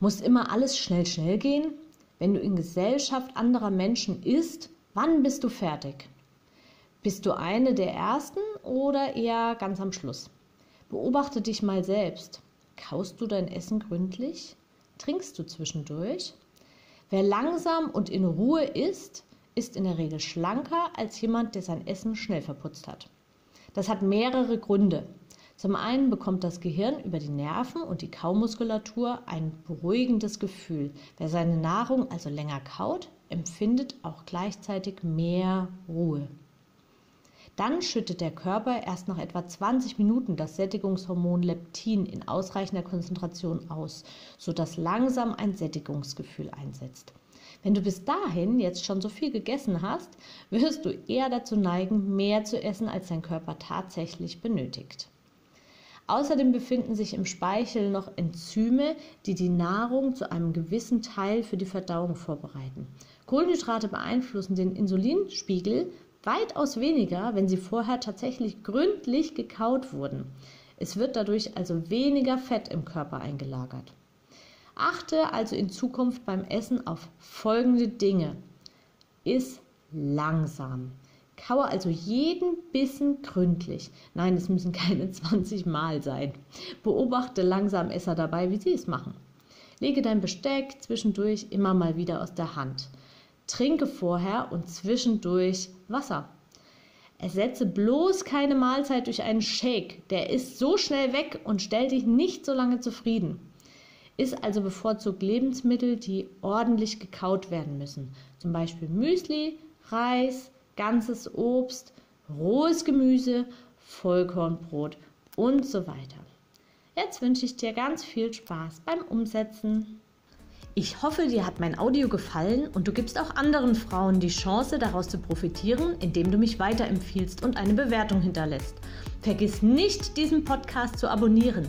Muss immer alles schnell, schnell gehen? Wenn du in Gesellschaft anderer Menschen isst, wann bist du fertig? Bist du eine der Ersten oder eher ganz am Schluss? Beobachte dich mal selbst. Kaust du dein Essen gründlich? Trinkst du zwischendurch? Wer langsam und in Ruhe isst, ist in der Regel schlanker als jemand, der sein Essen schnell verputzt hat. Das hat mehrere Gründe. Zum einen bekommt das Gehirn über die Nerven und die Kaumuskulatur ein beruhigendes Gefühl. Wer seine Nahrung also länger kaut, empfindet auch gleichzeitig mehr Ruhe. Dann schüttet der Körper erst nach etwa 20 Minuten das Sättigungshormon Leptin in ausreichender Konzentration aus, sodass langsam ein Sättigungsgefühl einsetzt. Wenn du bis dahin jetzt schon so viel gegessen hast, wirst du eher dazu neigen, mehr zu essen, als dein Körper tatsächlich benötigt. Außerdem befinden sich im Speichel noch Enzyme, die die Nahrung zu einem gewissen Teil für die Verdauung vorbereiten. Kohlenhydrate beeinflussen den Insulinspiegel weitaus weniger, wenn sie vorher tatsächlich gründlich gekaut wurden. Es wird dadurch also weniger Fett im Körper eingelagert. Achte also in Zukunft beim Essen auf folgende Dinge. Iss langsam. Kaue also jeden Bissen gründlich. Nein, es müssen keine 20 Mal sein. Beobachte langsam Esser dabei, wie sie es machen. Lege dein Besteck zwischendurch immer mal wieder aus der Hand. Trinke vorher und zwischendurch Wasser. Ersetze bloß keine Mahlzeit durch einen Shake. Der ist so schnell weg und stellt dich nicht so lange zufrieden. Iss also bevorzugt Lebensmittel, die ordentlich gekaut werden müssen. Zum Beispiel Müsli, Reis, ganzes Obst, rohes Gemüse, Vollkornbrot und so weiter. Jetzt wünsche ich dir ganz viel Spaß beim Umsetzen. Ich hoffe, dir hat mein Audio gefallen und du gibst auch anderen Frauen die Chance, daraus zu profitieren, indem du mich weiterempfiehlst und eine Bewertung hinterlässt. Vergiss nicht, diesen Podcast zu abonnieren.